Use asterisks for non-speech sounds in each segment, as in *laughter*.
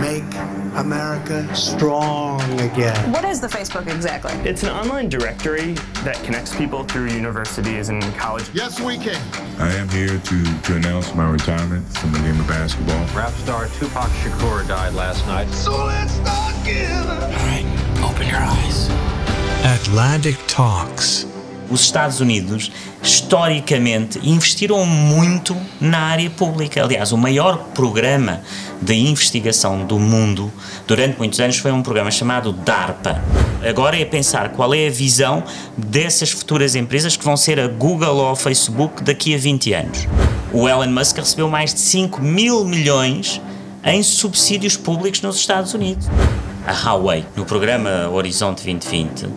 Make America strong again. What is the Facebook exactly? It's an online directory that connects people through universities and college. Yes, we can. I am here to, to announce my retirement from the game of basketball. Rap star Tupac Shakur died last night. So let's start again. All right, open your eyes. Atlantic Talks. Os Estados Unidos, historicamente, investiram muito na área pública. Aliás, o maior programa de investigação do mundo durante muitos anos foi um programa chamado DARPA. Agora é pensar qual é a visão dessas futuras empresas que vão ser a Google ou a Facebook daqui a 20 anos. O Elon Musk recebeu mais de 5 mil milhões em subsídios públicos nos Estados Unidos a Huawei, no programa Horizonte 2020, uh,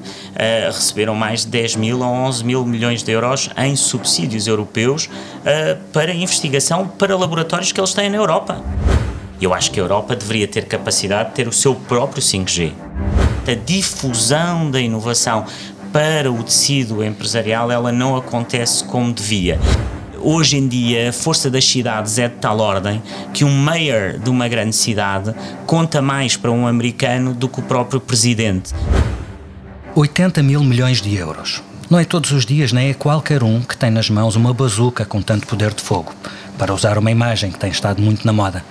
receberam mais de 10 mil ou 11 mil milhões de euros em subsídios europeus uh, para investigação para laboratórios que eles têm na Europa. Eu acho que a Europa deveria ter capacidade de ter o seu próprio 5G. A difusão da inovação para o tecido empresarial ela não acontece como devia hoje em dia a força das cidades é de tal ordem que um mayor de uma grande cidade conta mais para um americano do que o próprio presidente. 80 mil milhões de euros. Não é todos os dias, nem é qualquer um que tem nas mãos uma bazuca com tanto poder de fogo, para usar uma imagem que tem estado muito na moda.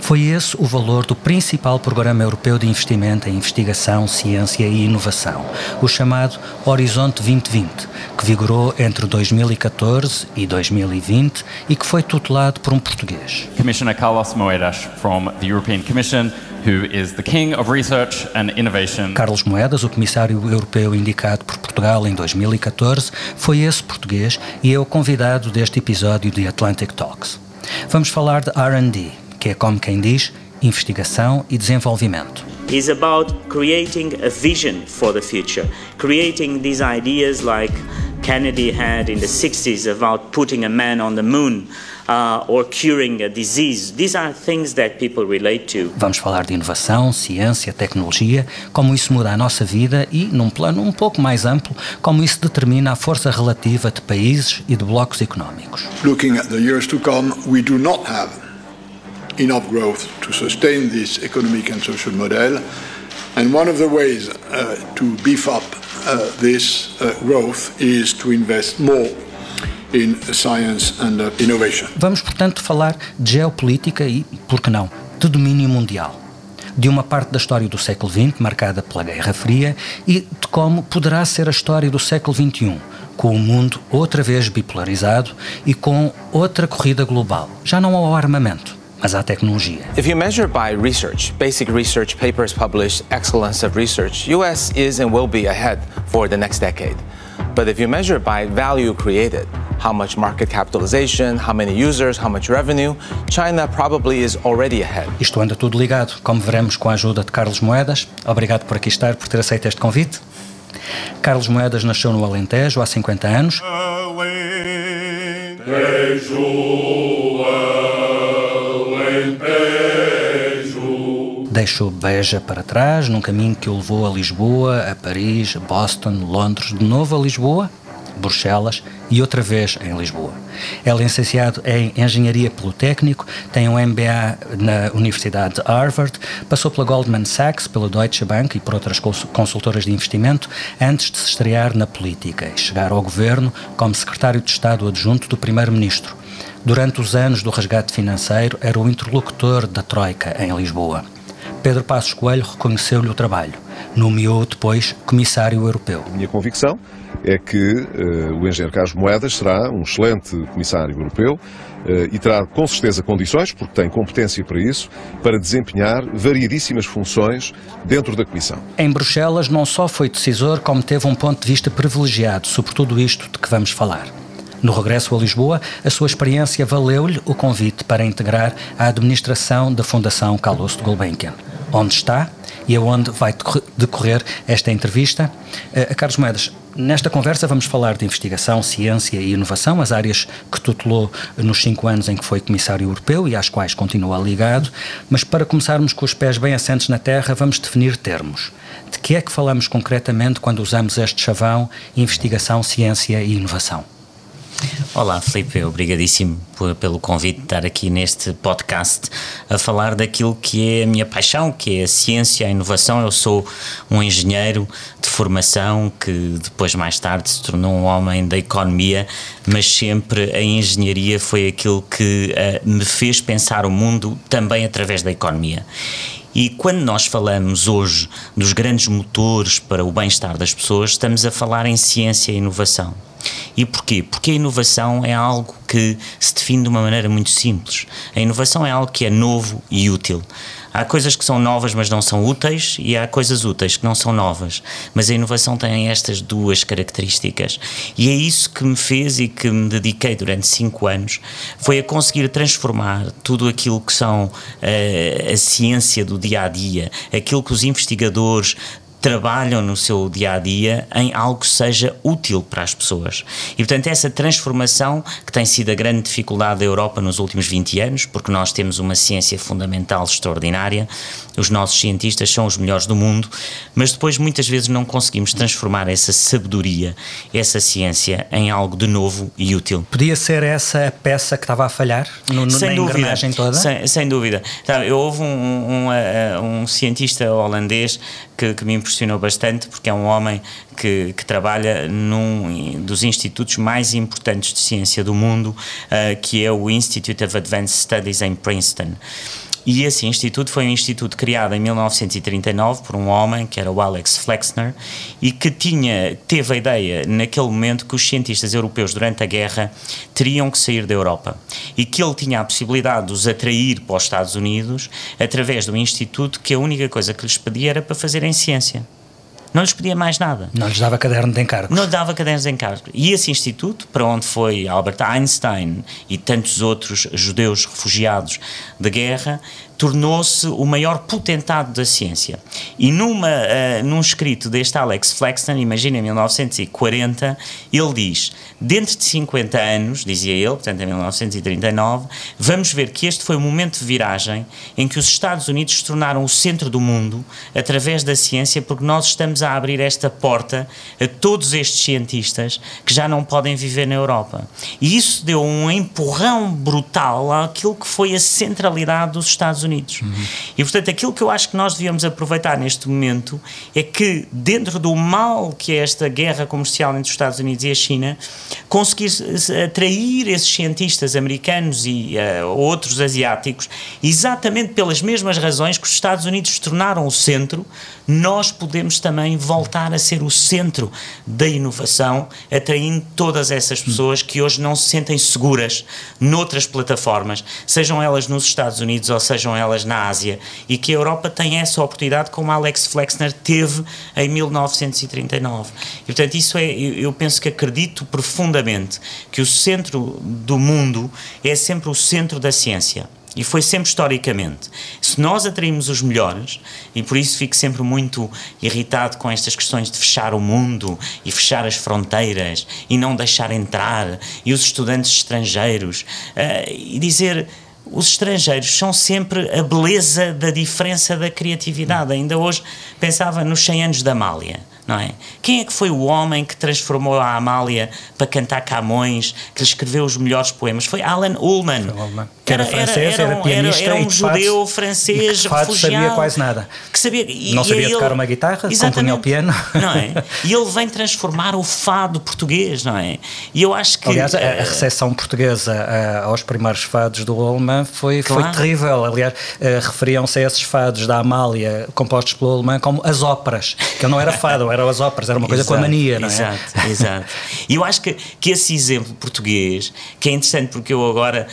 Foi esse o valor do principal programa europeu de investimento em investigação, ciência e inovação, o chamado Horizonte 2020, que vigorou entre 2014 e 2020 e que foi tutelado por um português. Commissioner Carlos Moedas from the European Commission who is the king of research and innovation. Carlos Moedas, o comissário europeu indicado por Portugal em 2014, foi esse português e é o convidado deste episódio de Atlantic Talks. Vamos falar de R&D, que é como quem diz, investigação e desenvolvimento. Is about creating a vision for the future, creating these ideas like Kennedy had in the 60s about putting a man on the moon. Uh, or curing a disease. These are things that people relate to. Vamos falar de inovação, ciência, tecnologia, como isso muda a nossa vida e, num plano um pouco mais amplo, como isso determina a força relativa de países e de blocos económicos. Looking at the years to come, we do not have enough growth to sustain this economic and social model. And one of the ways uh, to beef up uh, this uh, growth is to invest more in science and uh, innovation. Vamos, portanto, falar de geopolítica e, por que não, de domínio mundial. De uma parte da história do século XX, marcada pela Guerra Fria, e de como poderá ser a história do século XXI, com o mundo outra vez bipolarizado e com outra corrida global, já não ao armamento, mas à tecnologia. If you measure by research, basic research papers published, excellence of research, US is and will be ahead for the next decade. But if you measure by value created, how much market capitalization, how many users, how much revenue, China probably is already ahead. Isto anda tudo ligado, como veremos com a ajuda de Carlos Moedas. Obrigado por aqui estar, por ter aceito este convite. Carlos Moedas nasceu no Alentejo há 50 anos. Alentejo, Deixou Beja para trás, num caminho que o levou a Lisboa, a Paris, Boston, Londres, de novo a Lisboa Bruxelas e outra vez em Lisboa. É licenciado em Engenharia pelo Técnico, tem um MBA na Universidade de Harvard, passou pela Goldman Sachs, pela Deutsche Bank e por outras consultoras de investimento antes de se estrear na política e chegar ao governo como secretário de Estado adjunto do Primeiro-Ministro. Durante os anos do resgate financeiro, era o interlocutor da Troika em Lisboa. Pedro Passos Coelho reconheceu-lhe o trabalho. Nomeou depois comissário europeu. Minha convicção é que uh, o engenheiro Carlos Moedas será um excelente comissário europeu uh, e terá com certeza condições, porque tem competência para isso, para desempenhar variedíssimas funções dentro da Comissão. Em Bruxelas não só foi decisor, como teve um ponto de vista privilegiado sobre tudo isto de que vamos falar. No regresso a Lisboa, a sua experiência valeu-lhe o convite para integrar a administração da Fundação Carlos de Gulbenkian, onde está e aonde vai decorrer esta entrevista. Uh, Carlos Moedas, Nesta conversa vamos falar de investigação, ciência e inovação, as áreas que tutelou nos cinco anos em que foi Comissário Europeu e às quais continua ligado, mas para começarmos com os pés bem assentes na terra, vamos definir termos. De que é que falamos concretamente quando usamos este chavão investigação, ciência e inovação? Olá, Felipe, obrigadíssimo pelo convite de estar aqui neste podcast a falar daquilo que é a minha paixão, que é a ciência, a inovação. Eu sou um engenheiro de formação que depois, mais tarde, se tornou um homem da economia, mas sempre a engenharia foi aquilo que uh, me fez pensar o mundo também através da economia. E quando nós falamos hoje dos grandes motores para o bem-estar das pessoas, estamos a falar em ciência e inovação. E porquê? Porque a inovação é algo que se define de uma maneira muito simples. A inovação é algo que é novo e útil. Há coisas que são novas, mas não são úteis, e há coisas úteis que não são novas. Mas a inovação tem estas duas características. E é isso que me fez e que me dediquei durante cinco anos, foi a conseguir transformar tudo aquilo que são uh, a ciência do dia a dia, aquilo que os investigadores trabalham no seu dia a dia em algo que seja útil para as pessoas. E, portanto, essa transformação que tem sido a grande dificuldade da Europa nos últimos 20 anos, porque nós temos uma ciência fundamental extraordinária, os nossos cientistas são os melhores do mundo, mas depois muitas vezes não conseguimos transformar essa sabedoria, essa ciência em algo de novo e útil. Podia ser essa a peça que estava a falhar no, no, sem na dúvida, engrenagem toda? Sem, sem dúvida. eu houve um, um, um, um cientista holandês que, que, me impressionou bastante, porque é um homem que, que, trabalha num dos institutos mais importantes de ciência do mundo, uh, que é o Institute of Advanced Studies em Princeton. E esse instituto foi um instituto criado em 1939 por um homem que era o Alex Flexner e que tinha teve a ideia naquele momento que os cientistas europeus durante a guerra teriam que sair da Europa e que ele tinha a possibilidade de os atrair para os Estados Unidos através de um instituto que a única coisa que lhes pedia era para fazerem ciência. Não lhes pedia mais nada. Não lhes dava caderno de encargos. Não lhes dava cadernos de encargos. E esse instituto, para onde foi Albert Einstein e tantos outros judeus refugiados da guerra, tornou-se o maior potentado da ciência. E numa, uh, num escrito deste Alex Flexner, imagina em 1940, ele diz: dentro de 50 anos, dizia ele, portanto em 1939, vamos ver que este foi o momento de viragem em que os Estados Unidos se tornaram o centro do mundo através da ciência, porque nós estamos a abrir esta porta a todos estes cientistas que já não podem viver na Europa. E isso deu um empurrão brutal àquilo que foi a centralidade dos Estados Unidos Unidos. Uhum. E, portanto, aquilo que eu acho que nós devíamos aproveitar neste momento é que, dentro do mal que é esta guerra comercial entre os Estados Unidos e a China, conseguir atrair esses cientistas americanos e uh, outros asiáticos, exatamente pelas mesmas razões que os Estados Unidos se tornaram o centro, nós podemos também voltar a ser o centro da inovação, atraindo todas essas pessoas que hoje não se sentem seguras noutras plataformas, sejam elas nos Estados Unidos ou sejam elas na Ásia, e que a Europa tem essa oportunidade, como Alex Flexner teve em 1939. E, portanto, isso é, eu penso que acredito profundamente que o centro do mundo é sempre o centro da ciência. E foi sempre historicamente. Se nós atraímos os melhores, e por isso fico sempre muito irritado com estas questões de fechar o mundo e fechar as fronteiras e não deixar entrar, e os estudantes estrangeiros, uh, e dizer os estrangeiros são sempre a beleza da diferença da criatividade. Ainda hoje pensava nos 100 anos da Amália não é? Quem é que foi o homem que transformou a Amália para cantar Camões, que lhe escreveu os melhores poemas? Foi Alan Ullman. Que era, francês, era, era, era pianista era, era um judeu francês refugiado. sabia quase nada. Que sabia, e, não sabia e tocar ele, uma guitarra, compunha o piano. *laughs* Não é? E ele vem transformar o fado português, não é? E eu acho que... Aliás, a, a recepção portuguesa a, aos primeiros fados do Ullman foi, claro. foi terrível. Aliás, uh, referiam-se a esses fados da Amália, compostos pelo Ullman, como as óperas, que não era fado, eram as óperas, era uma coisa exato, com a mania, não é? Exato, exato. E eu acho que, que esse exemplo português, que é interessante porque eu agora,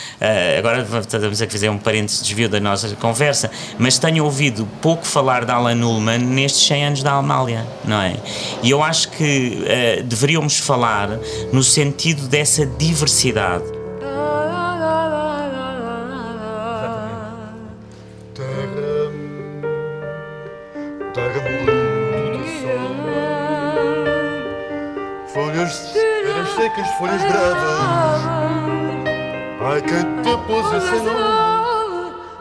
agora estamos a fazer um parênteses desvio da nossa conversa, mas tenho ouvido pouco falar de Alan Ullman nestes 100 anos da Amália, não é? E eu acho que uh, deveríamos falar no sentido dessa diversidade eras secas, folhas bravas. Te?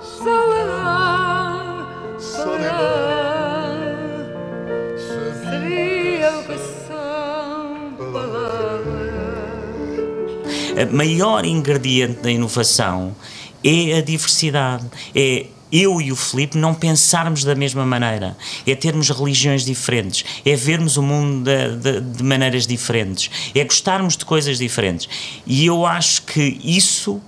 Soledade, soledade. Sabia o que são O maior ingrediente da inovação é a diversidade, é eu e o Filipe não pensarmos da mesma maneira, é termos religiões diferentes, é vermos o mundo de, de, de, maneiras diferentes, é gostarmos de coisas diferentes. E eu acho que isso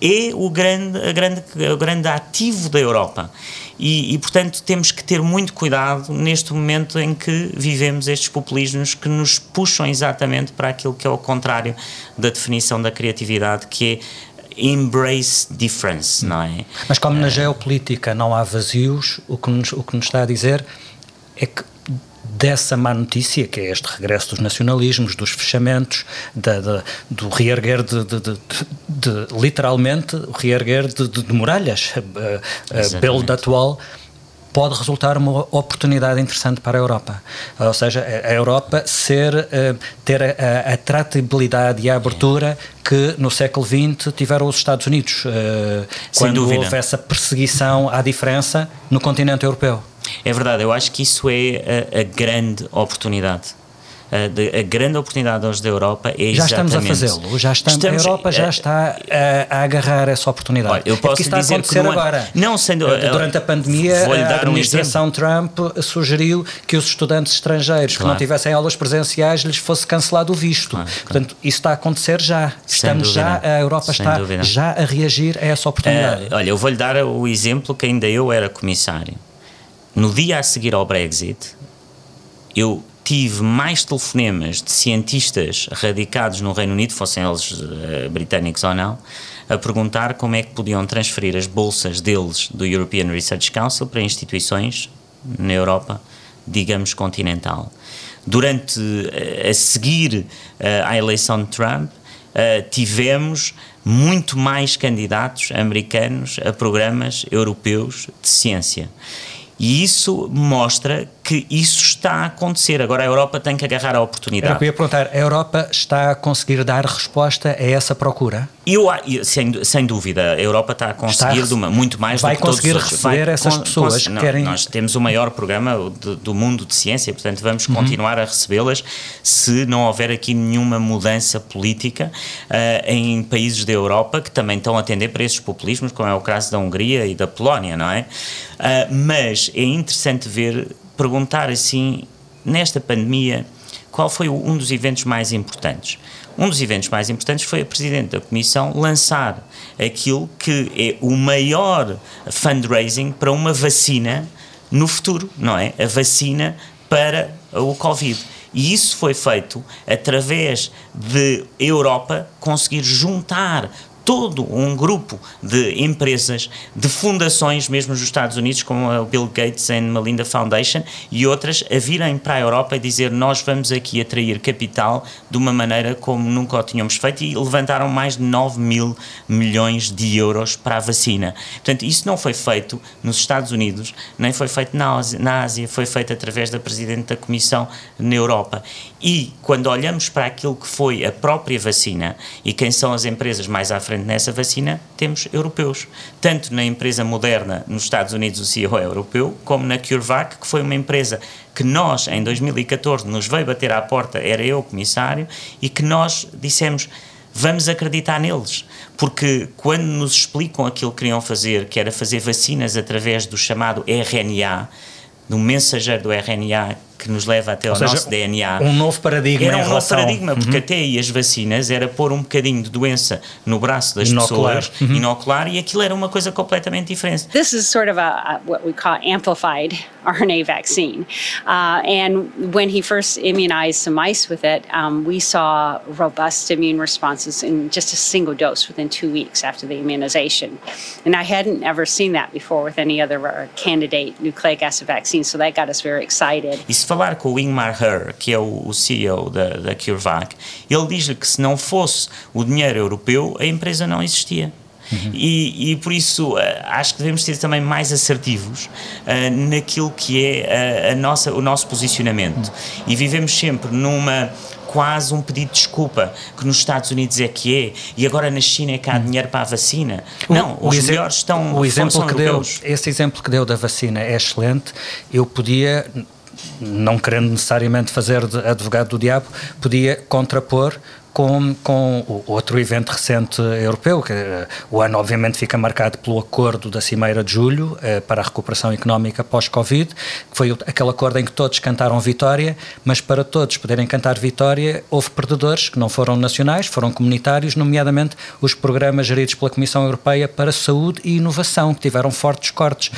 é o grande, a grande, o grande ativo da Europa. E, e, portanto, temos que ter muito cuidado neste momento em que vivemos estes populismos que nos puxam exatamente para aquilo que é o contrário da definição da criatividade, que é embrace difference, não é? Mas como na geopolítica não há vazios, o que nos, o que nos está a dizer é que dessa má notícia, que é este regresso dos nacionalismos, dos fechamentos, da, da, do reerguer de, de, de, de, literalmente, o reerguer de, muralhas, uh, uh, pelo atual, pode resultar uma oportunidade interessante para a Europa. Ou seja, a Europa ser, uh, ter a, a, tratabilidade e a abertura que no século XX tiveram os Estados Unidos, uh, quando dúvida. houve essa perseguição à diferença no continente europeu. É verdade, eu acho que isso é a, a grande oportunidade a, a grande oportunidade hoje da Europa é já estamos a fazê-lo, já estamos, estamos, a Europa já está a, a agarrar essa oportunidade. Olha, eu posso é que dizer que não, agora. Não sendo durante a pandemia a administração um Trump sugeriu que os estudantes estrangeiros claro. que não tivessem aulas presenciais lhes fosse cancelado o visto. Claro, claro. Portanto, isso está a acontecer já. Estamos já, a Europa Sem está dúvida. já a reagir a essa oportunidade. Uh, olha, eu vou-lhe dar o exemplo que ainda eu era comissário. No dia a seguir ao Brexit, eu tive mais telefonemas de cientistas radicados no Reino Unido, fossem eles uh, britânicos ou não, a perguntar como é que podiam transferir as bolsas deles do European Research Council para instituições na Europa, digamos, continental. Durante, uh, a seguir uh, à eleição de Trump, tivemos muito mais candidatos americanos a programas europeus de ciência. E isso mostra que isso está a acontecer. Agora a Europa tem que agarrar a oportunidade. Era o que eu ia perguntar. A Europa está a conseguir dar resposta a essa procura? Eu, sem, sem dúvida, a Europa está a conseguir está, uma, muito mais vai do que conseguir todos receber vai, essas pessoas não, querem... Nós temos o maior programa do, do mundo de ciência, portanto vamos uhum. continuar a recebê-las se não houver aqui nenhuma mudança política uh, em países da Europa que também estão a atender para esses populismos, como é o caso da Hungria e da Polónia, não é? Uh, mas é interessante ver perguntar assim, nesta pandemia, qual foi um dos eventos mais importantes? Um dos eventos mais importantes foi a Presidente da Comissão lançar aquilo que é o maior fundraising para uma vacina no futuro, não é? A vacina para o Covid. E isso foi feito através de Europa conseguir juntar todo um grupo de empresas, de fundações, mesmo nos Estados Unidos, como a Bill Gates and Melinda Foundation e outras, a virem para a Europa e dizer nós vamos aqui atrair capital de uma maneira como nunca o tínhamos feito e levantaram mais de 9 mil milhões de euros para a vacina. Portanto, isso não foi feito nos Estados Unidos, nem foi feito na Ásia, na Ásia foi feito através da Presidente da Comissão na Europa. E quando olhamos para aquilo que foi a própria vacina e quem são as empresas mais à frente nessa vacina, temos europeus. Tanto na empresa moderna nos Estados Unidos, o CEO é europeu, como na CureVac, que foi uma empresa que nós, em 2014, nos veio bater à porta, era eu o comissário, e que nós dissemos vamos acreditar neles. Porque quando nos explicam aquilo que queriam fazer, que era fazer vacinas através do chamado RNA, do mensageiro do RNA que nos leva até ao seja, nosso DNA. Um novo paradigma. Era um novo paradigma, porque uhum. até aí as vacinas era pôr um bocadinho de doença no braço das inocular. pessoas, uhum. inocular, e aquilo era uma coisa completamente diferente. This is sort of a, a what we call amplified *laughs* RNA vaccine. Uh, and when he first immunized some mice with it, um, we saw robust immune responses in just a single dose within two weeks after the immunization. And I hadn't ever seen that before with any other uh, candidate nucleic acid vaccine, so that got us very excited. Falar com o Ingmar Her, que é o, CEO da, da CureVac, ele diz-lhe que se não fosse o dinheiro europeu, a empresa não existia. Uhum. E, e, por isso uh, acho que devemos ser também mais assertivos uh, naquilo que é a, a, nossa, o nosso posicionamento. Uhum. E vivemos sempre numa quase um pedido de desculpa, que nos Estados Unidos é que é, e agora na China é que há dinheiro para a vacina. Não, o os exe- melhores estão o exemplo que deu, esse exemplo que deu da vacina é excelente. Eu podia, não querendo necessariamente fazer de advogado do diabo, podia contrapor com, com outro evento recente europeu, que eh, o ano obviamente fica marcado pelo acordo da Cimeira de Julho eh, para a recuperação económica pós-Covid, que foi aquele acordo em que todos cantaram vitória, mas para todos poderem cantar vitória, houve perdedores que não foram nacionais, foram comunitários, nomeadamente os programas geridos pela Comissão Europeia para Saúde e Inovação, que tiveram fortes cortes.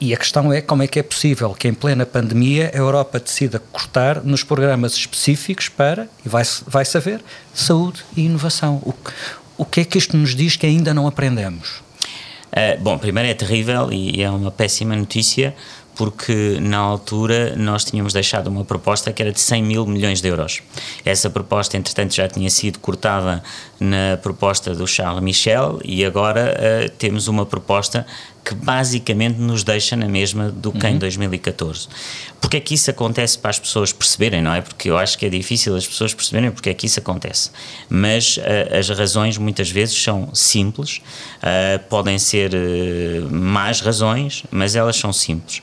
E a questão é como é que é possível que em plena pandemia a Europa decida cortar nos programas específicos para, e vai-se vai saber, saúde e inovação. O, o que é que isto nos diz que ainda não aprendemos? Uh, bom, primeiro é terrível e é uma péssima notícia porque na altura nós tínhamos deixado uma proposta que era de 100 mil milhões de euros. Essa proposta, entretanto, já tinha sido cortada na proposta do Charles Michel e agora uh, temos uma proposta que basicamente nos deixa na mesma do que em 2014. Porque é que isso acontece para as pessoas perceberem, não é? Porque eu acho que é difícil as pessoas perceberem porque é que isso acontece. Mas uh, as razões muitas vezes são simples, uh, podem ser uh, más razões, mas elas são simples.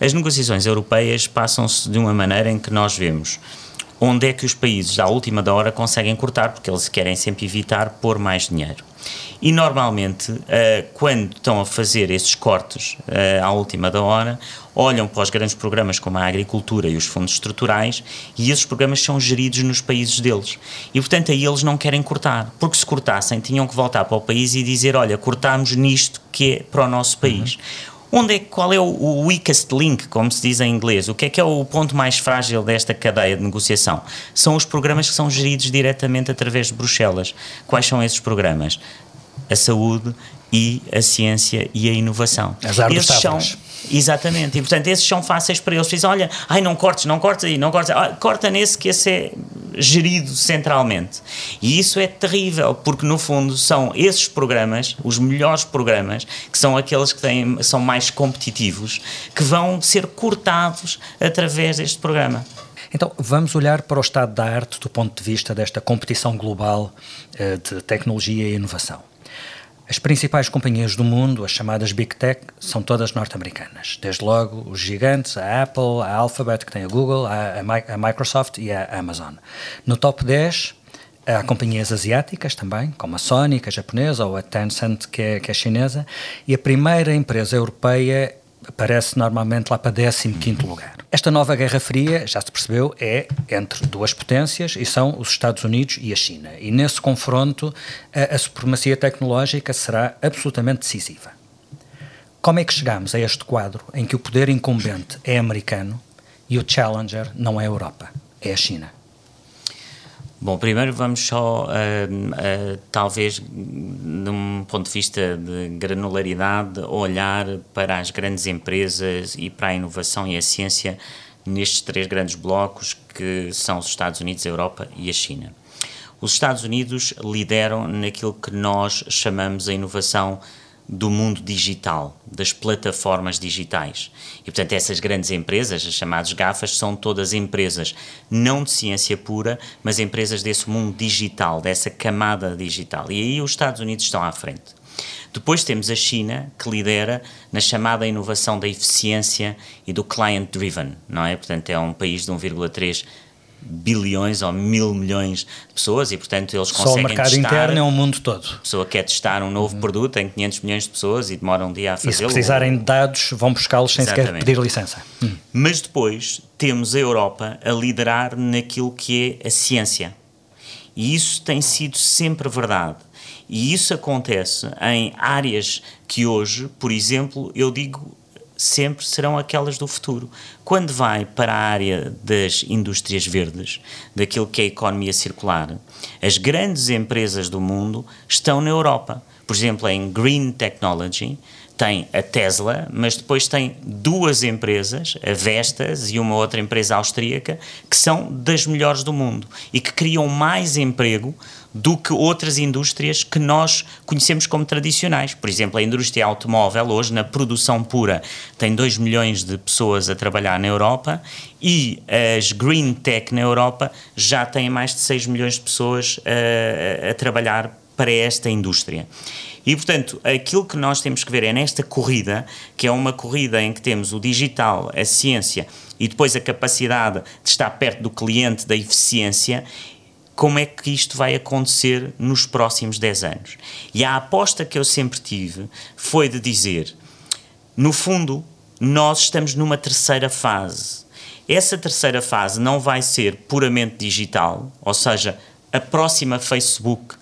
As negociações europeias passam-se de uma maneira em que nós vemos onde é que os países à última da hora conseguem cortar, porque eles querem sempre evitar pôr mais dinheiro. E normalmente, uh, quando estão a fazer esses cortes uh, à última da hora, olham para os grandes programas como a agricultura e os fundos estruturais e esses programas são geridos nos países deles. E portanto aí eles não querem cortar, porque se cortassem tinham que voltar para o país e dizer, olha, cortámos nisto que é para o nosso país. Uhum. Onde é, qual é o, o weakest link, como se diz em inglês? O que é que é o ponto mais frágil desta cadeia de negociação? São os programas que são geridos diretamente através de Bruxelas. Quais são esses programas? A saúde e a ciência e a inovação. As árvores esses são. Exatamente, e portanto esses são fáceis para eles. Dizem, olha, ai não cortes, não cortes aí, não cortes, ah, corta nesse que esse é gerido centralmente. E isso é terrível, porque no fundo são esses programas, os melhores programas, que são aqueles que têm, são mais competitivos, que vão ser cortados através deste programa. Então, vamos olhar para o estado da arte do ponto de vista desta competição global eh, de tecnologia e inovação. As principais companhias do mundo, as chamadas Big Tech, são todas norte-americanas. Desde logo os gigantes, a Apple, a Alphabet, que tem a Google, a, a, Microsoft e a Amazon. No top 10, há companhias asiáticas também, como a Sony, que é japonesa, ou a Tencent, que é, que é chinesa, e a primeira empresa europeia aparece normalmente lá para 15º lugar. Esta nova Guerra Fria, já se percebeu, é entre duas potências e são os Estados Unidos e a China. E nesse confronto a, a supremacia tecnológica será absolutamente decisiva. Como é que chegamos a este quadro em que o poder incumbente é americano e o challenger não é a Europa, é a China? Bom, primeiro vamos só, uh, uh, talvez, num ponto de vista de granularidade, olhar para as grandes empresas e para a inovação e a ciência nestes três grandes blocos que são os Estados Unidos, a Europa e a China. Os Estados Unidos lideram naquilo que nós chamamos a inovação do mundo digital, das plataformas digitais. E, portanto, essas grandes empresas, as chamadas GAFAs, são todas empresas não de ciência pura, mas empresas desse mundo digital, dessa camada digital. E aí os Estados Unidos estão à frente. Depois temos a China, que lidera na chamada inovação da eficiência e do client-driven, não é? Portanto, é um país de 1,3 bilhões ou mil milhões de pessoas e, portanto, eles conseguem Só o mercado testar, interno é o mundo todo. A pessoa quer testar um novo uhum. produto, tem 500 milhões de pessoas e demora um dia a fazê-lo. E se precisarem de dados, vão buscá-los sem sequer pedir licença. Hum. Mas depois temos a Europa a liderar naquilo que é a ciência. E isso tem sido sempre verdade. E isso acontece em áreas que hoje, por exemplo, eu digo sempre serão aquelas do futuro. Quando vai para a área das indústrias verdes, daquilo que é a economia circular, as grandes empresas do mundo estão na Europa. Por exemplo, em Green Technology, tem a Tesla, mas depois tem duas empresas, a Vestas e uma outra empresa austríaca, que são das melhores do mundo e que criam mais emprego do que outras indústrias que nós conhecemos como tradicionais. Por exemplo, a indústria automóvel, hoje, na produção pura, tem 2 milhões de pessoas a trabalhar na Europa e as Green Tech na Europa já têm mais de 6 milhões de pessoas a, a trabalhar para esta indústria. E, portanto, aquilo que nós temos que ver é nesta corrida, que é uma corrida em que temos o digital, a ciência e depois a capacidade de estar perto do cliente, da eficiência, como é que isto vai acontecer nos próximos 10 anos. E a aposta que eu sempre tive foi de dizer: no fundo, nós estamos numa terceira fase. Essa terceira fase não vai ser puramente digital, ou seja, a próxima Facebook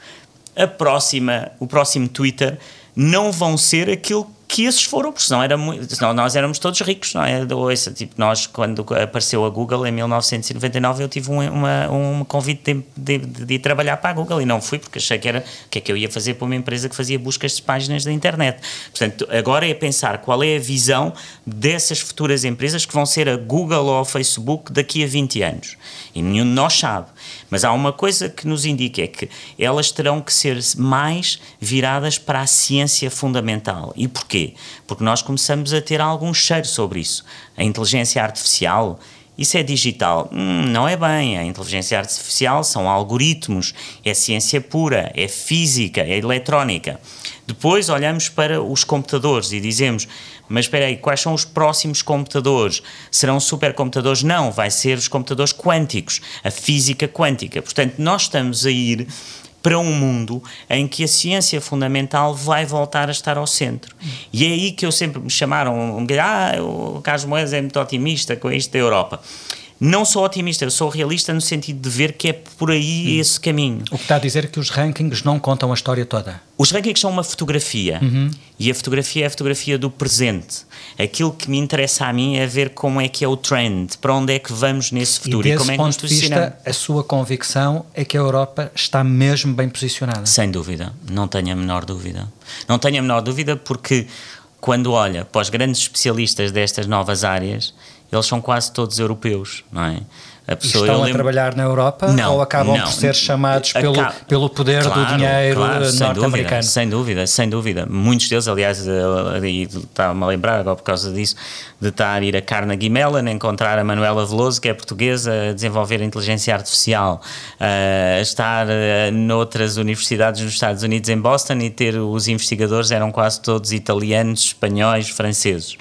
a próxima, o próximo Twitter não vão ser aquilo que esses foram, porque senão, era muito, senão nós éramos todos ricos, não é? Ouça, tipo, nós, quando apareceu a Google em 1999, eu tive um, uma, um convite de, de, de, ir trabalhar para a Google e não fui porque achei que era o que é que eu ia fazer para uma empresa que fazia buscas de páginas da internet. Portanto, agora é pensar qual é a visão dessas futuras empresas que vão ser a Google ou a Facebook daqui a 20 anos. E nenhum de nós sabe. Mas há uma coisa que nos indica é que elas terão que ser mais viradas para a ciência fundamental. E porquê? Porque nós começamos a ter algum cheiro sobre isso. A inteligência artificial, isso é digital? Hum, não é bem. A inteligência artificial são algoritmos, é ciência pura, é física, é eletrónica. Depois olhamos para os computadores e dizemos: mas espera aí, quais são os próximos computadores? Serão supercomputadores? Não, vai ser os computadores quânticos, a física quântica. Portanto, nós estamos a ir para um mundo em que a ciência fundamental vai voltar a estar ao centro. E é aí que eu sempre me chamaram, ah, o Carlos Moedas é muito otimista com isto da Europa não sou otimista, eu sou realista no sentido de ver que é por aí hum. esse caminho. O que está a dizer é que os rankings não contam a história toda. Os rankings são uma fotografia uhum. e a fotografia é a fotografia do presente. Aquilo que me interessa a mim é ver como é que é o trend, para onde é que vamos nesse futuro e, e como é que nos posicionamos. A sua convicção é que a Europa está mesmo bem posicionada. Sem dúvida, não tenho a menor dúvida. Não tenho a menor dúvida porque quando olha para os grandes especialistas destas novas áreas, eles são quase todos europeus, não é? A pessoa, estão lembro... a trabalhar na Europa não, ou acabam não. por ser chamados pelo, pelo poder claro, do dinheiro claro, norte-americano? Sem dúvida, sem dúvida. Muitos deles, aliás, eh, estava-me a lembrar agora por causa disso, de estar a ir a Carnegie Mellon, encontrar a Manuela Veloso, que é portuguesa, a desenvolver a inteligência artificial, a estar eh, noutras universidades nos Estados Unidos, em Boston, e ter os investigadores eram quase todos italianos, espanhóis, franceses.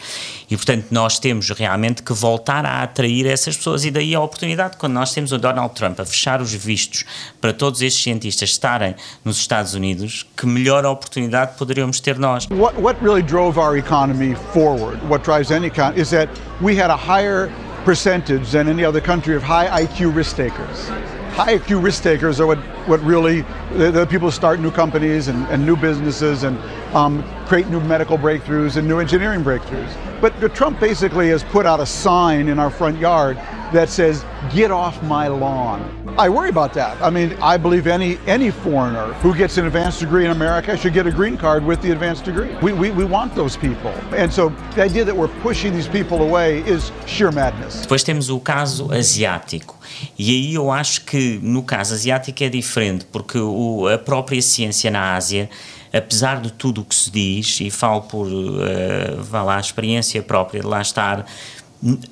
E, portanto, nós temos realmente que voltar a atrair essas pessoas e daí a oportunidade, quando nós temos o Donald Trump a fechar os vistos para todos estes cientistas estarem nos Estados Unidos, que melhor oportunidade poderíamos ter nós. What, what really drove our economy forward, what drives any economy, is that we had a higher percentage than any other country of high IQ risk takers. High IQ risk takers are what, what really, the, the people start new companies and, and new businesses and um, create new medical breakthroughs and new engineering breakthroughs. But Trump basically has put out a sign in our front yard that says, get off my lawn. I worry about that. I mean, I believe any, any foreigner who gets an advanced degree in America should get a green card with the advanced degree. We, we, we want those people. And so the idea that we're pushing these people away is sheer madness. Depois temos o caso asiático. E aí eu acho que no caso asiático é diferente, porque o, a própria ciência na Ásia apesar de tudo o que se diz, e falo por, uh, vá lá, a experiência própria de lá estar,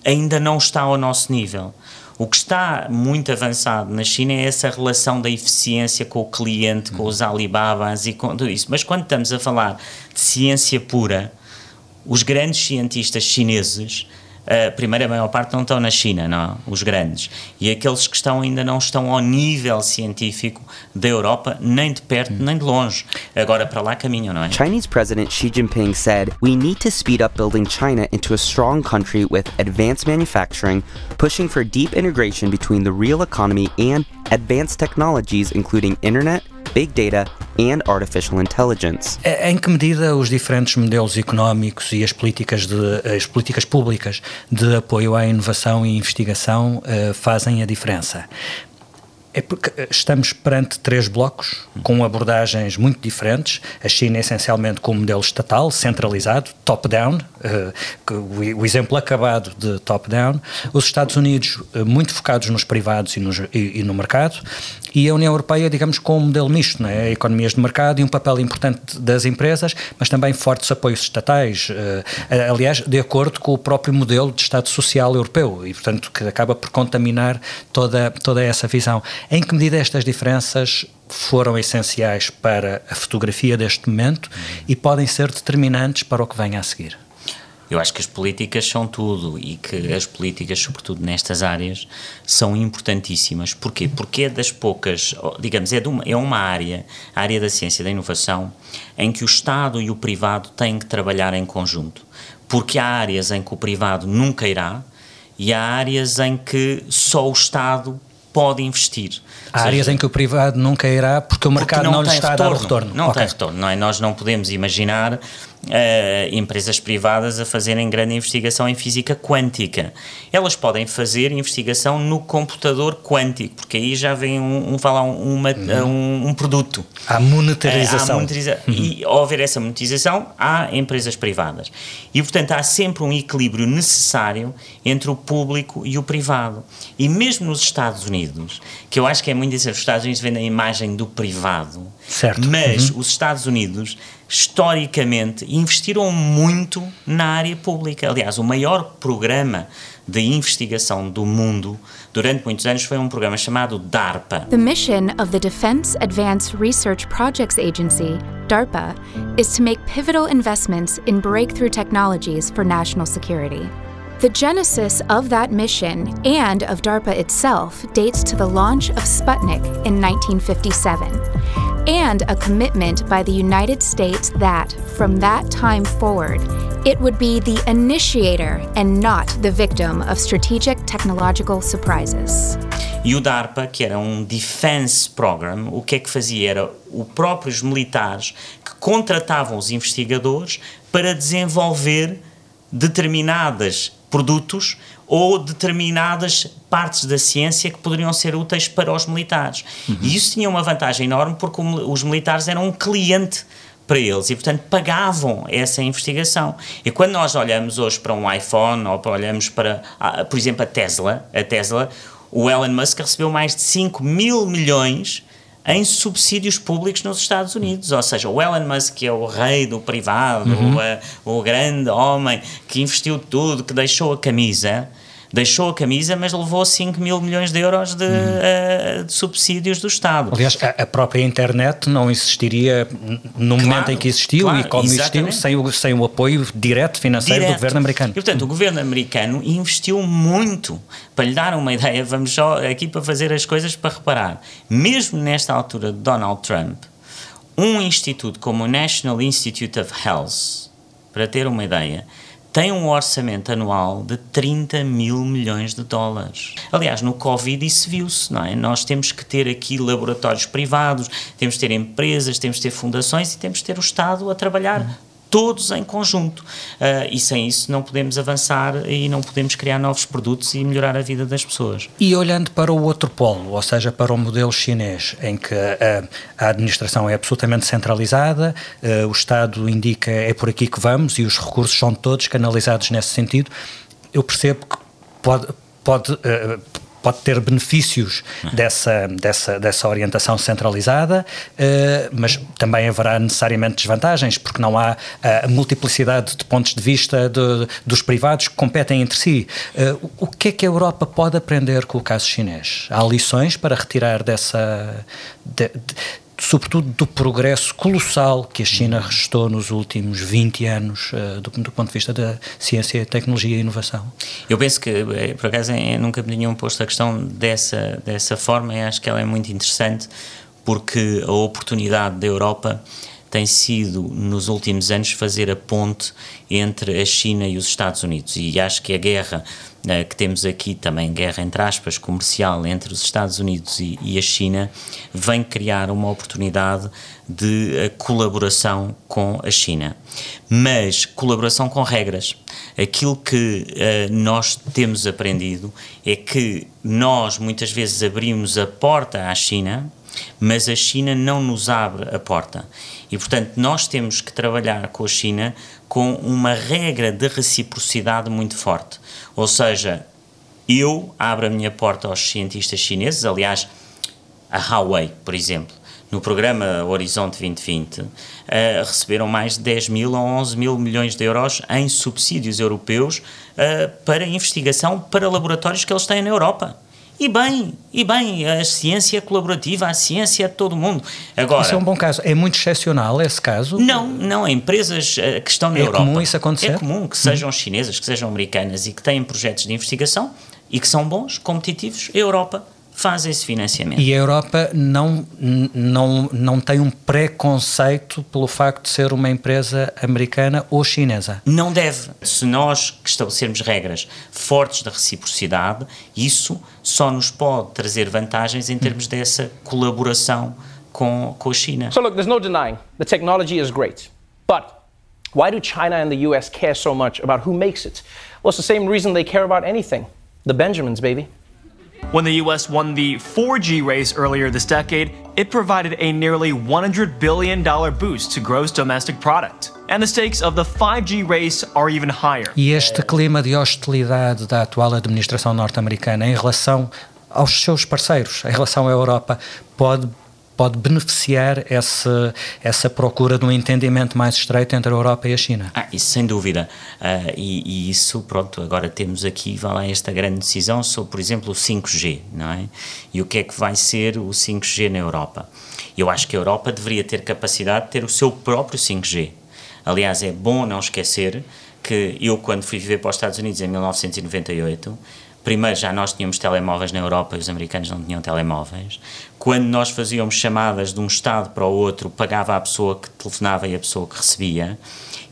ainda não está ao nosso nível. O que está muito avançado na China é essa relação da eficiência com o cliente, com os Alibabas e com tudo isso. Mas quando estamos a falar de ciência pura, os grandes cientistas chineses a primeira maior parte não estão na China, não, os grandes. E aqueles que estão ainda não estão ao nível científico da Europa, nem de perto, nem de longe. Agora para lá caminham, não é? Chinese President Xi Jinping said, "We need to speed up building China into a strong country with advanced manufacturing, pushing for deep integration between the real economy and advanced technologies including internet, big data and artificial intelligence. Em que medida os diferentes modelos económicos e as políticas, de, as políticas públicas de apoio à inovação e investigação uh, fazem a diferença? É porque eh, estamos perante três blocos com abordagens muito diferentes. A China, essencialmente, com um modelo estatal, centralizado, top-down, uh, o, exemplo acabado de top-down. Os Estados Unidos, uh, muito focados nos privados e, nos, e, e, no mercado. E a União Europeia, digamos, com um modelo misto, é? economias de mercado e um papel importante das empresas, mas também fortes apoios estatais, uh, aliás, de acordo com o próprio modelo de Estado Social europeu, e portanto que acaba por contaminar toda, toda essa visão. Em que medida estas diferenças foram essenciais para a fotografia deste momento e podem ser determinantes para o que vem a seguir? Eu acho que as políticas são tudo e que as políticas, sobretudo nestas áreas, são importantíssimas. Porquê? Porque é das poucas, digamos, é, uma, é uma área, a área da ciência e da inovação, em que o Estado e o privado têm que trabalhar em conjunto. Porque há áreas em que o privado nunca irá e há áreas em que só o Estado pode investir. Há seja, áreas em que o privado nunca irá porque o mercado porque não, não lhe está retorno, a dar o retorno. Não okay. tem retorno, não é? Nós não podemos imaginar uh, empresas privadas a fazerem grande investigação em física quântica. Elas podem fazer investigação no computador quântico, porque aí já vem um, um, falar uma, uhum. um, um, produto. Há monetarização. Uh, há monetariza uhum. E ao haver essa monetização, há empresas privadas. E, portanto, há sempre um equilíbrio necessário entre o público e o privado. E mesmo nos Estados Unidos, que eu acho que é muito isso, os Estados Unidos vendem a imagem do privado, certo. mas uhum. os Estados Unidos historicamente, investiram muito na área pública. Aliás, o maior programa de investigação do mundo durante muitos anos foi um programa chamado DARPA. The mission of the Defense Advanced Research Projects Agency, DARPA, is to make pivotal investments in breakthrough technologies for national security. The genesis of that mission and of DARPA itself dates to the launch of Sputnik in 1957 and a commitment by the United States that, from that time forward, it would be the initiator and not the victim of strategic technological surprises. E o DARPA, que era um defense program, o que é que fazia? Era os próprios militares que contratavam os investigadores para desenvolver determinadas produtos ou determinadas partes da ciência que poderiam ser úteis para os militares. Uhum. E isso tinha uma vantagem enorme porque os militares eram um cliente para eles e, portanto, pagavam essa investigação. E quando nós olhamos hoje para um iPhone ou olhamos para, por exemplo, a Tesla, a Tesla, o Elon Musk recebeu mais de 5 mil milhões em subsídios públicos nos Estados Unidos. Ou seja, o Elon Musk, que é o rei do privado, uhum. o, o grande homem que investiu tudo, que deixou a camisa deixou a camisa, mas levou 5 mil milhões de euros de, uh, de subsídios do Estado. Aliás, a, a, própria internet não existiria no claro, momento em que existiu claro, e como exatamente. existiu sem o, sem o apoio direto financeiro direto. do governo americano. E, portanto, o governo americano investiu muito. Para lhe dar uma ideia, vamos só aqui para fazer as coisas para reparar. Mesmo nesta altura de Donald Trump, um instituto como o National Institute of Health, para ter uma ideia, tem um orçamento anual de 30 mil milhões de dólares. Aliás, no Covid isso viu-se, não é? Nós temos que ter aqui laboratórios privados, temos que ter empresas, temos que ter fundações e temos que ter o Estado a trabalhar todos em conjunto. Uh, e sem isso não podemos avançar e não podemos criar novos produtos e melhorar a vida das pessoas. E olhando para o outro polo, ou seja, para o modelo chinês, em que a, administração é absolutamente centralizada, uh, o Estado indica é por aqui que vamos e os recursos são todos canalizados nesse sentido, eu percebo que pode, pode uh, pode ter benefícios dessa, dessa, dessa orientação centralizada, uh, mas também haverá necessariamente desvantagens, porque não há a multiplicidade de pontos de vista de, dos privados que competem entre si. Uh, o que é que a Europa pode aprender com o caso chinês? Há lições para retirar dessa. De, de, sobretudo do progresso colossal que a China restou nos últimos 20 anos uh, do, do, ponto de vista da ciência, tecnologia e inovação? Eu penso que, eh, por acaso, nunca me tinham posto a questão dessa, dessa forma e acho que ela é muito interessante porque a oportunidade da Europa tem sido, nos últimos anos, fazer a ponte entre a China e os Estados Unidos. E acho que a guerra uh, que temos aqui, também guerra entre aspas, comercial entre os Estados Unidos e, e a China, vem criar uma oportunidade de uh, colaboração com a China. Mas colaboração com regras. Aquilo que uh, nós temos aprendido é que nós muitas vezes abrimos a porta à China mas a China não nos abre a porta. E, portanto, nós temos que trabalhar com a China com uma regra de reciprocidade muito forte. Ou seja, eu abro a minha porta aos cientistas chineses, aliás, a Huawei, por exemplo, no programa Horizonte 2020, uh, receberam mais de 10 mil ou 11 mil milhões de euros em subsídios europeus uh, para investigação para laboratórios que eles têm na Europa. E bem, e bem, a ciência colaborativa, a ciência é de todo mundo. Agora, isso é um bom caso. É muito excepcional esse caso? Não, não. Empresas uh, que estão na é Europa. É comum isso acontecer? É comum que sejam uhum. chinesas, que sejam americanas e que têm projetos de investigação e que são bons, competitivos. A Europa faz esse financiamento. E a Europa não, não, não tem um preconceito pelo facto de ser uma empresa americana ou chinesa? Não deve. Se nós estabelecermos regras fortes da reciprocidade, isso só nos pode trazer vantagens em termos dessa colaboração com, com a China. So look, there's no denying the technology is great. But why do China and the US care so much about who makes it? Well, it's the same reason they care about anything. The Benjamins, baby. When the US won the 4G race earlier this decade, it provided a nearly $100 billion boost to gross domestic product. And the stakes of the 5G race are even higher. E este clima de hostilidade da atual administração norte-americana em relação aos seus parceiros, em relação à Europa, pode pode beneficiar essa, essa procura de um entendimento mais estreito entre a Europa e a China. Ah, isso sem dúvida. Uh, e, e, isso, pronto, agora temos aqui, vai lá, esta grande decisão sobre, por exemplo, o 5G, não é? E o que é que vai ser o 5G na Europa? Eu acho que a Europa deveria ter capacidade de ter o seu próprio 5G. Aliás, é bom não esquecer que eu, quando fui viver para os Estados Unidos em 1998, primeiro já nós tínhamos telemóveis na Europa e os americanos não tinham telemóveis. Quando nós fazíamos chamadas de um estado para o outro, pagava a pessoa que telefonava e a pessoa que recebia.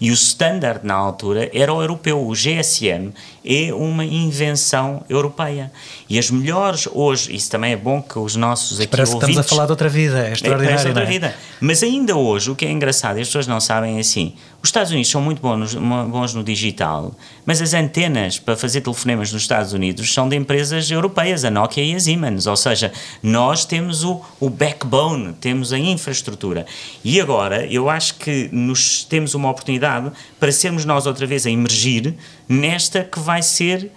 E o standard na altura era o europeu. O GSM é uma invenção europeia. E as melhores hoje, isso também é bom que os nossos aqui Parece ouvintes... que estamos a falar de outra vida, é extraordinário. Parece outra é? vida. Mas ainda hoje, o que é engraçado, e as pessoas não sabem, é assim, os Estados Unidos são muito bons, bons no digital, mas as antenas para fazer telefonemas nos Estados Unidos são de empresas europeias, a Nokia e a Siemens. Ou seja, nós temos o, o backbone, temos a infraestrutura. E agora, eu acho que nos temos uma oportunidade para sermos nós outra vez a emergir nesta que vai ser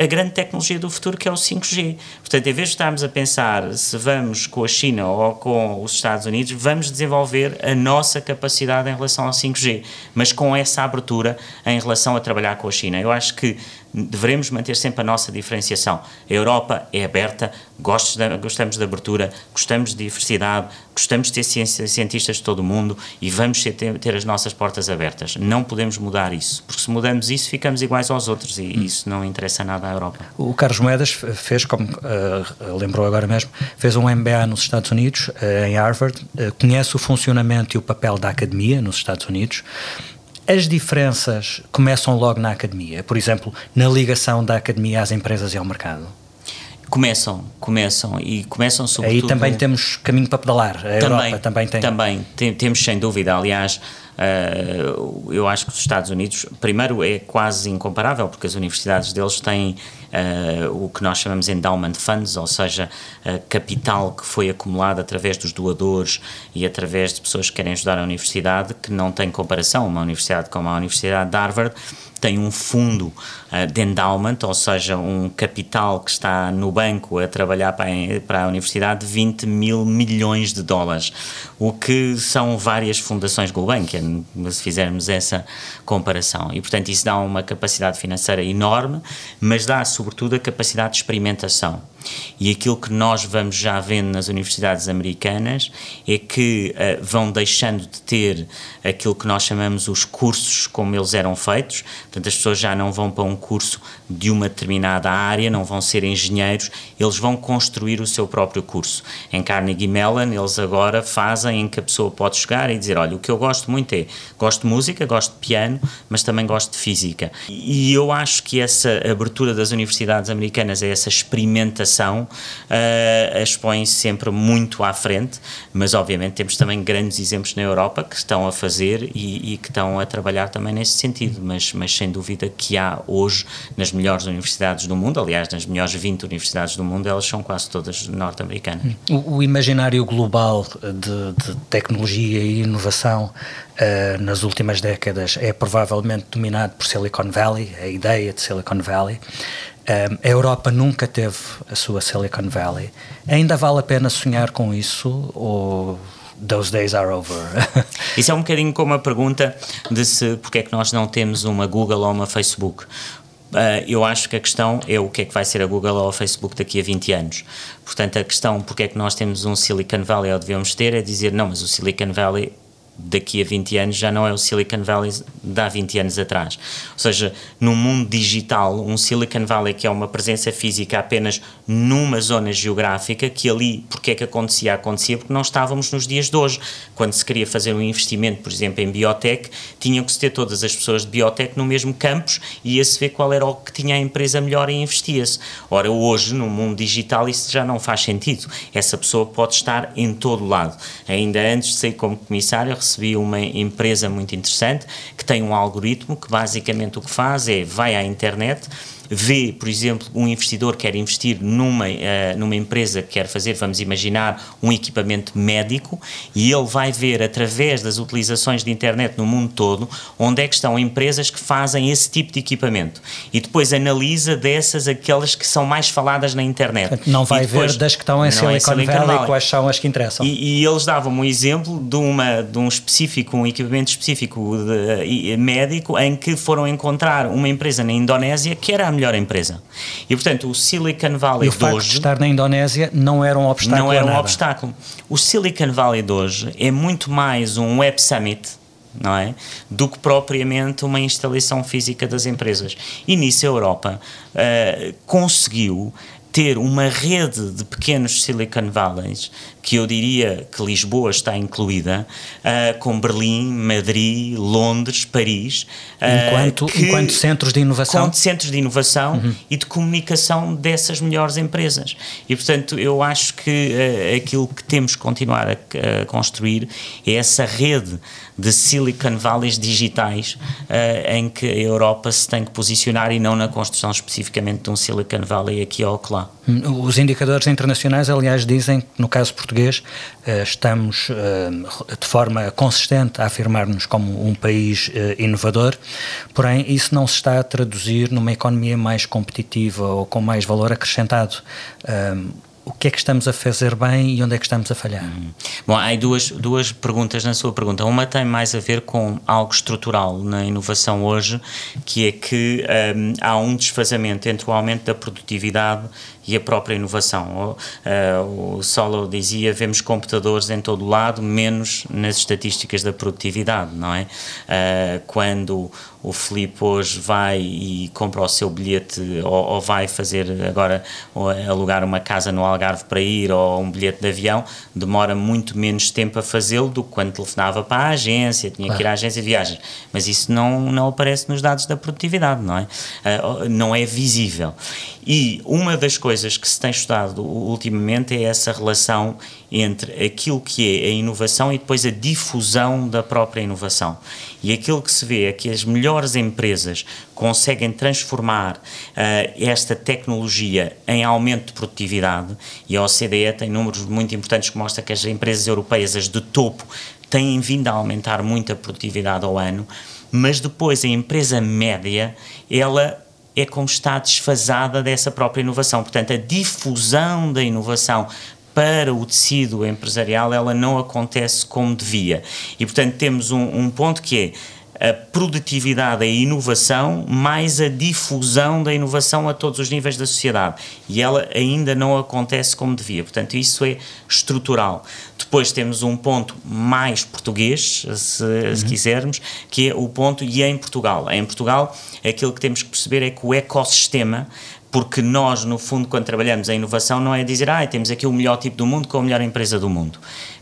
a grande tecnologia do futuro que é o 5G. Portanto, em vez de estarmos a pensar se vamos com a China ou com os Estados Unidos, vamos desenvolver a nossa capacidade em relação ao 5G, mas com essa abertura em relação a trabalhar com a China. Eu acho que devemos manter sempre a nossa diferenciação. A Europa é aberta, gostamos de abertura, gostamos de diversidade, gostamos de ter cientistas de todo o mundo e vamos ter, as nossas portas abertas. Não podemos mudar isso, porque se mudamos isso, ficamos iguais aos outros e hum. isso não interessa nada à Europa. O Carlos Moedas fez, como uh, lembrou agora mesmo, fez um MBA nos Estados Unidos, uh, em Harvard, uh, conhece o funcionamento e o papel da academia nos Estados Unidos as diferenças começam logo na academia, por exemplo, na ligação da academia às empresas e ao mercado? Começam, começam e começam sobretudo... Aí também temos caminho para pedalar, a também, Europa também tem. Também, tem, temos sem dúvida, aliás, uh, eu acho que os Estados Unidos, primeiro é quase incomparável, porque as universidades deles têm uh, o que nós chamamos endowment funds, ou seja, uh, capital que foi acumulado através dos doadores e através de pessoas que querem ajudar a universidade, que não tem comparação. Uma universidade como a Universidade de Harvard tem um fundo uh, de endowment, ou seja, um capital que está no banco a trabalhar para a, universidade de 20 mil milhões de dólares, o que são várias fundações Gulbenkian, se fizermos essa comparação. E, portanto, isso dá uma capacidade financeira enorme, mas dá, sobretudo, a capacidade de experimentação. E aquilo que nós vamos já vendo nas universidades americanas é que uh, vão deixando de ter aquilo que nós chamamos os cursos como eles eram feitos, portanto, as pessoas já não vão para um curso de uma determinada área, não vão ser engenheiros, eles vão construir o seu próprio curso. Em Carnegie Mellon, eles agora fazem em que a pessoa pode chegar e dizer: Olha, o que eu gosto muito é gosto de música, gosto de piano, mas também gosto de física. E eu acho que essa abertura das universidades americanas é essa experimentação uh, expõem-se sempre muito à frente, mas obviamente temos também grandes exemplos na Europa que estão a fazer e, e que estão a trabalhar também nesse sentido, mas, mas sem dúvida que há hoje nas melhores universidades do mundo, aliás, nas melhores 20 universidades do mundo, elas são quase todas norte-americanas. O, o, imaginário global de, de, tecnologia e inovação uh, nas últimas décadas é provavelmente dominado por Silicon Valley, a ideia de Silicon Valley. Um, a Europa nunca teve a sua Silicon Valley. Ainda vale a pena sonhar com isso ou those days are over? *laughs* isso é um bocadinho como a pergunta de se porque é que nós não temos uma Google ou uma Facebook. Uh, eu acho que a questão é o que é que vai ser a Google ou a Facebook daqui a 20 anos. Portanto, a questão porque é que nós temos um Silicon Valley ou devemos ter é dizer, não, mas o Silicon Valley daqui a 20 anos já não é o Silicon Valley de há 20 anos atrás. Ou seja, no mundo digital, um Silicon Valley que é uma presença física apenas numa zona geográfica, que ali, porque é que acontecia? Acontecia porque não estávamos nos dias de hoje. Quando se queria fazer um investimento, por exemplo, em biotech, tinham que se ter todas as pessoas de biotech no mesmo campus e ia-se ver qual era o que tinha a empresa melhor e investia-se. Ora, hoje, no mundo digital, isso já não faz sentido. Essa pessoa pode estar em todo lado. Ainda antes de sair como comissário, recebi uma empresa muito interessante que tem um algoritmo que basicamente o que faz é vai à internet vê, por exemplo, um investidor quer investir numa, uh, numa empresa que quer fazer, vamos imaginar, um equipamento médico, e ele vai ver através das utilizações de internet no mundo todo onde é que estão empresas que fazem esse tipo de equipamento. E depois analisa dessas aquelas que são mais faladas na internet. Não vai depois, ver das que estão em Silicon, é Silicon Valley, Valley quais são as que interessam. E, e eles davam um exemplo de, uma, de um específico, um equipamento específico de, médico em que foram encontrar uma empresa na Indonésia que era a melhor empresa. E portanto, o Silicon Valley e o facto hoje, de estar na Indonésia não era um obstáculo. Não era um obstáculo. O Silicon Valley de hoje é muito mais um Web Summit. Não é? Do que propriamente uma instalação física das empresas. E nisso a Europa uh, conseguiu ter uma rede de pequenos Silicon Valleys, que eu diria que Lisboa está incluída, uh, com Berlim, Madrid, Londres, Paris. Uh, enquanto, que, enquanto centros de inovação? Enquanto centros de inovação uhum. e de comunicação dessas melhores empresas. E, portanto, eu acho que uh, aquilo que temos que continuar a, a, construir é essa rede de Silicon Valleys digitais em que a Europa se tem que posicionar e não na construção especificamente de um Silicon Valley aqui ou lá. Hum, os indicadores internacionais, aliás, dizem que no caso português eh, estamos eh, de forma consistente a afirmar-nos como um país inovador, porém isso não se está a traduzir numa economia mais competitiva ou com mais valor acrescentado o que é que estamos a fazer bem e onde é que estamos a falhar? Hum. Bom, há duas, duas perguntas na sua pergunta. Uma tem mais a ver com algo estrutural na inovação hoje, que é que um, há um desfazamento entre o aumento da produtividade e a própria inovação. O, uh, o Solo dizia, vemos computadores em todo lado, menos nas estatísticas da produtividade, não é? Uh, quando o Filipe hoje vai e compra o seu bilhete ou, ou, vai fazer agora alugar uma casa no Algarve para ir ou um bilhete de avião, demora muito menos tempo a fazê-lo do que quando telefonava para a agência, tinha claro. que ir à agência de viagens. Mas isso não, não aparece nos dados da produtividade, não é? Uh, não é visível. E uma das coisas que se tem estudado ultimamente é essa relação entre aquilo que é a inovação e depois a difusão da própria inovação. E aquilo que se vê é que as melhores empresas conseguem transformar uh, esta tecnologia em aumento de produtividade, e a OCDE tem números muito importantes que mostram que as empresas europeias, as de topo, têm vindo a aumentar muito a produtividade ao ano, mas depois a empresa média, ela é como está desfasada dessa própria inovação. Portanto, a difusão da inovação para o tecido empresarial ela não acontece como devia. E, portanto, temos um, um ponto que é a produtividade, a inovação, mais a difusão da inovação a todos os níveis da sociedade. E ela ainda não acontece como devia. Portanto, isso é estrutural. Depois temos um ponto mais português, se, uhum. se quisermos, que é o ponto e é em Portugal. Em Portugal, aquilo que temos que perceber é que o ecossistema porque nós, no fundo, quando trabalhamos em inovação, não é dizer, ah, temos aqui o melhor tipo do mundo com a melhor empresa do mundo.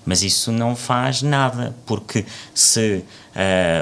Mas isso não faz nada, porque se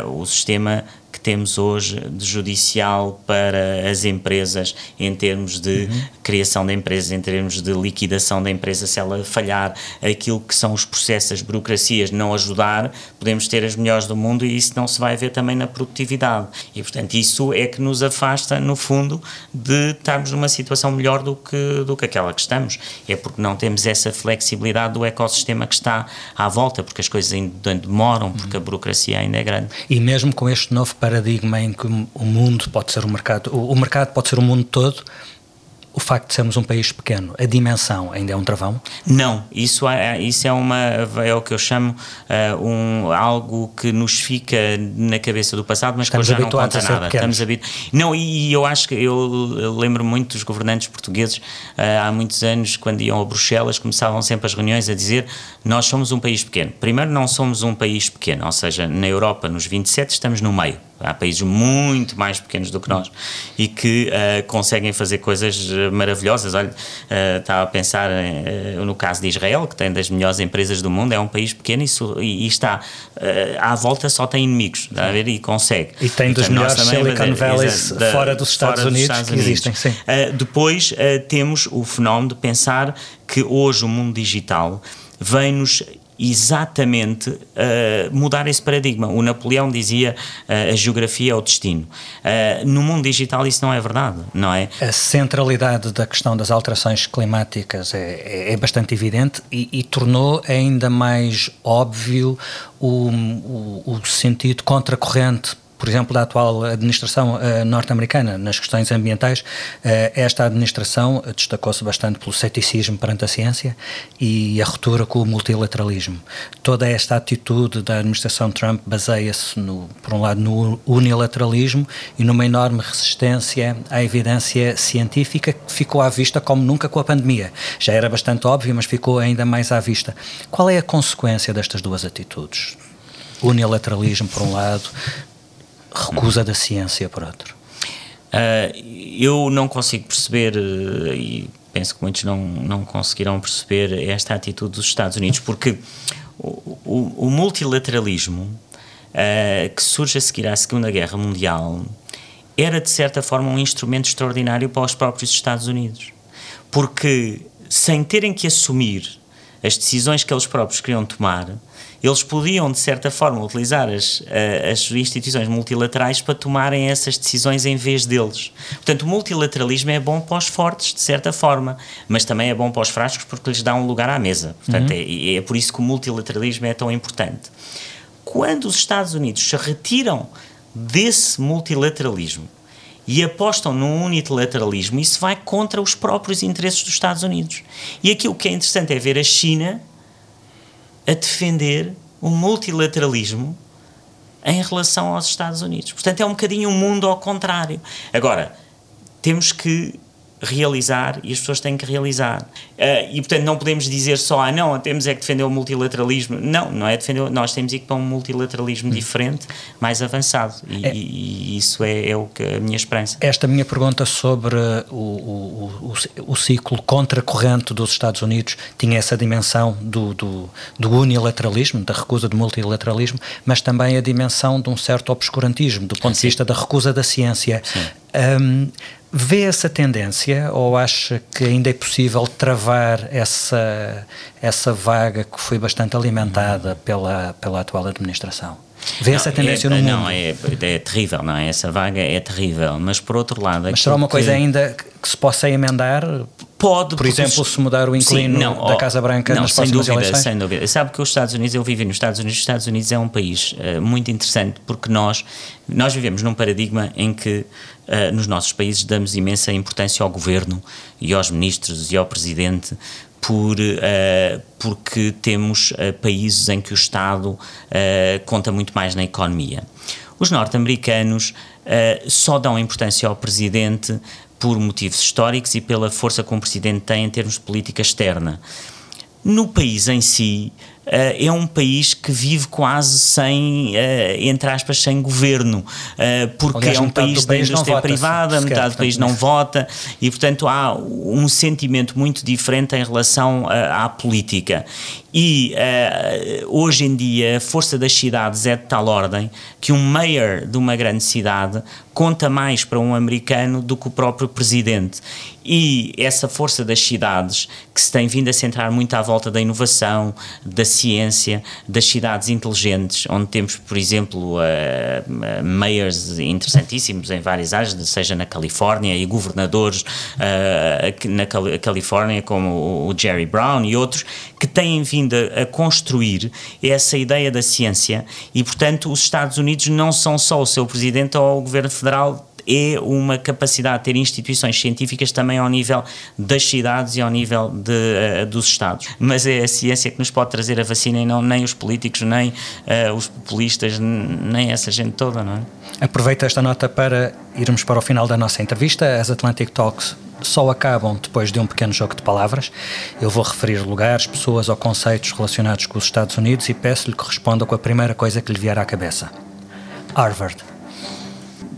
uh, o sistema temos hoje de judicial para as empresas em termos de uhum. criação de empresas, em termos de liquidação da empresa, se ela falhar, aquilo que são os processos, as burocracias não ajudar, podemos ter as melhores do mundo e isso não se vai ver também na produtividade. E, portanto, isso é que nos afasta, no fundo, de estarmos numa situação melhor do que, do que aquela que estamos. É porque não temos essa flexibilidade do ecossistema que está à volta, porque as coisas ainda demoram, porque a burocracia ainda é grande. E mesmo com este novo paradigma em que o mundo pode ser o mercado, o mercado pode ser o mundo todo, o facto de sermos um país pequeno, a dimensão ainda é um travão? Não, isso é, isso é, uma, é o que eu chamo uh, um, algo que nos fica na cabeça do passado, mas Estamos que hoje já não conta nada. Estamos habituados. Não, e, e, eu acho que eu lembro muito dos governantes portugueses uh, há muitos anos, quando iam a Bruxelas, começavam sempre as reuniões a dizer nós somos um país pequeno. Primeiro, não somos um país pequeno, ou seja, na Europa, nos 27, estamos no meio Há países muito mais pequenos do que nós e que uh, conseguem fazer coisas eh, maravilhosas. Olha, uh, estava a pensar uh, no caso de Israel, que tem das melhores empresas do mundo, é um país pequeno e, e, está à volta só tem inimigos, está a ver? E consegue. E tem dos melhores Silicon Valleys fora dos Estados fora Unidos dos Estados que Unidos. existem. Sim. depois temos o fenómeno de pensar que hoje o mundo digital vem-nos exatamente uh, mudar esse paradigma. O Napoleão dizia uh, a geografia é o destino. Uh, no mundo digital isso não é verdade, não é? A centralidade da questão das alterações climáticas é, é, é bastante evidente e, e, tornou ainda mais óbvio o, o, o sentido contracorrente por exemplo, da atual administração uh, norte-americana nas questões ambientais, uh, esta administração destacou-se bastante pelo ceticismo perante a ciência e a ruptura com o multilateralismo. Toda esta atitude da administração Trump baseia-se, por um lado, no unilateralismo e numa enorme resistência à evidência científica que ficou à vista como nunca com a pandemia. Já era bastante óbvio, mas ficou ainda mais à vista. Qual é a consequência destas duas atitudes? Unilateralismo, por um lado, recusa da ciência, por outro? Uh, eu não consigo perceber, uh, e penso que muitos não, não conseguirão perceber esta atitude dos Estados Unidos, porque o, o, o multilateralismo uh, que surge a seguir à Segunda Guerra Mundial era, de certa forma, um instrumento extraordinário para os próprios Estados Unidos. Porque, sem terem que assumir as decisões que eles próprios queriam tomar, eles podiam, de certa forma, utilizar as, as instituições multilaterais para tomarem essas decisões em vez deles. Portanto, o multilateralismo é bom para os fortes, de certa forma, mas também é bom para os fracos porque lhes dá um lugar à mesa. Portanto, uhum. é, é por isso que o multilateralismo é tão importante. Quando os Estados Unidos se retiram desse multilateralismo e apostam no unilateralismo, isso vai contra os próprios interesses dos Estados Unidos. E aqui o que é interessante é ver a China a defender o multilateralismo em relação aos Estados Unidos. Portanto, é um bocadinho um mundo ao contrário. Agora, temos que realizar e as pessoas têm que realizar. Uh, e, portanto, não podemos dizer só, ah, não, temos é que defender o multilateralismo. Não, não é defender, nós temos que ir para um multilateralismo diferente, mais avançado. E, é, e isso é, é, o que a minha esperança. Esta minha pergunta sobre o, o, o, o ciclo contracorrente dos Estados Unidos tinha essa dimensão do, do, do, unilateralismo, da recusa do multilateralismo, mas também a dimensão de um certo obscurantismo, do ponto de vista da recusa da ciência. Um, Vê essa tendência ou acha que ainda é possível travar essa, essa vaga que foi bastante alimentada pela, pela atual administração? Vê não, essa tendência é, no mundo? Não, é, é terrível, não é? Essa vaga é terrível, mas por outro lado... Mas será uma coisa ainda que se possa emendar? Pode, por exemplo, se mudar o inclino sim, não, da Casa Branca não, nas sem próximas dúvida, eleições? Sem dúvida. Sabe que os Estados Unidos, eu vivi nos Estados Unidos, os Estados Unidos é um país uh, muito interessante porque nós, nós vivemos num paradigma em que uh, nos nossos países damos imensa importância ao governo e aos ministros e ao presidente por, uh, porque temos uh, países em que o Estado conta muito mais na economia. Os norte-americanos só dão importância ao presidente por motivos históricos e pela força que o presidente tem em termos de política externa. No país em si, é um país que vive quase sem, entre aspas, sem governo, porque Aliás, é um país da indústria privada, metade do país não vota e, portanto, há um sentimento muito diferente em relação à política. E hoje em dia a força das cidades é de tal ordem que um mayor de uma grande cidade conta mais para um americano do que o próprio presidente. E essa força das cidades, que se tem vindo a centrar muito à volta da inovação, da ciência, das cidades inteligentes, onde temos, por exemplo, uh, mayors interessantíssimos em várias áreas, seja na Califórnia, e governadores uh, na Califórnia, como o Jerry Brown e outros, que têm vindo a, a construir essa ideia da ciência. E, portanto, os Estados Unidos não são só o seu presidente ou o governo federal é uma capacidade de ter instituições científicas também ao nível das cidades e ao nível de, uh, dos Estados. Mas é a ciência que nos pode trazer a vacina e não nem os políticos, nem uh, os populistas, nem essa gente toda, não é? Aproveito esta nota para irmos para o final da nossa entrevista. As Atlantic Talks só acabam depois de um pequeno jogo de palavras. Eu vou referir lugares, pessoas ou conceitos relacionados com os Estados Unidos e peço-lhe que responda com a primeira coisa que lhe vier à cabeça. Harvard.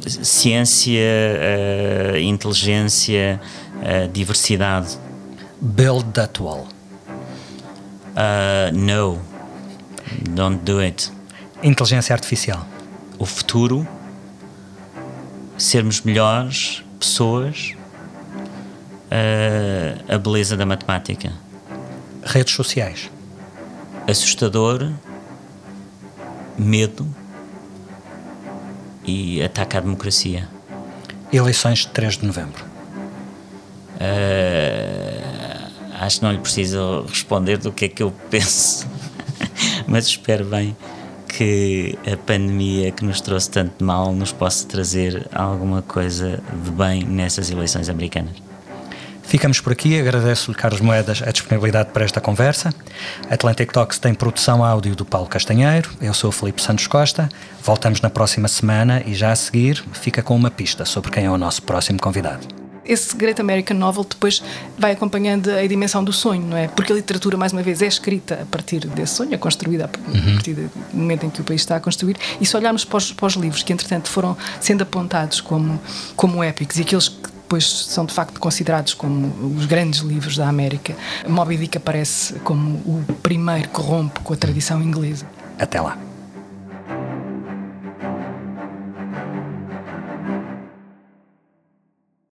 Ciência, uh, inteligência, uh, diversidade. Build that wall. Uh, no. Don't do it. Inteligência artificial. O futuro. Sermos melhores pessoas a, a beleza da matemática. Redes sociais. Assustador, medo e ataque à democracia. Eleições de 3 de novembro. Uh, acho que não lhe preciso responder do que é que eu *laughs* penso, mas espero bem que a pandemia que nos trouxe tanto mal nos possa trazer alguma coisa de bem nessas eleições americanas. Ficamos por aqui. Agradeço-lhe, Carlos Moedas, a disponibilidade para esta conversa. Atlantic Talks tem produção áudio do Paulo Castanheiro. Eu sou o Felipe Santos Costa. Voltamos na próxima semana e já a seguir fica com uma pista sobre quem é o nosso próximo convidado esse Great American Novel depois vai acompanhando a dimensão do sonho, não é? Porque a literatura, mais uma vez, é escrita a partir desse sonho, é construída a uhum. partir do momento em que o país está a construir. E se olharmos para os, para os livros que, entretanto, foram sendo apontados como, como épicos e aqueles que depois são de facto considerados como os grandes livros da América. Moby Dick aparece como o primeiro que rompe com a tradição inglesa. Até lá.